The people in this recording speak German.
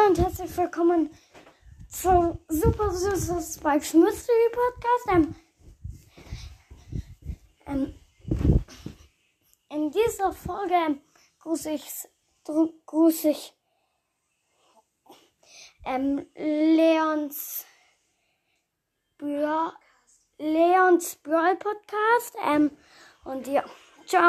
Hallo und herzlich willkommen zum Super süßen Spikes Mystery Podcast. Ähm, ähm, in dieser Folge ähm, grüße ich, grüße ich ähm, Leons Brawl, Leons Brawl Podcast. Ähm, und ja, ciao.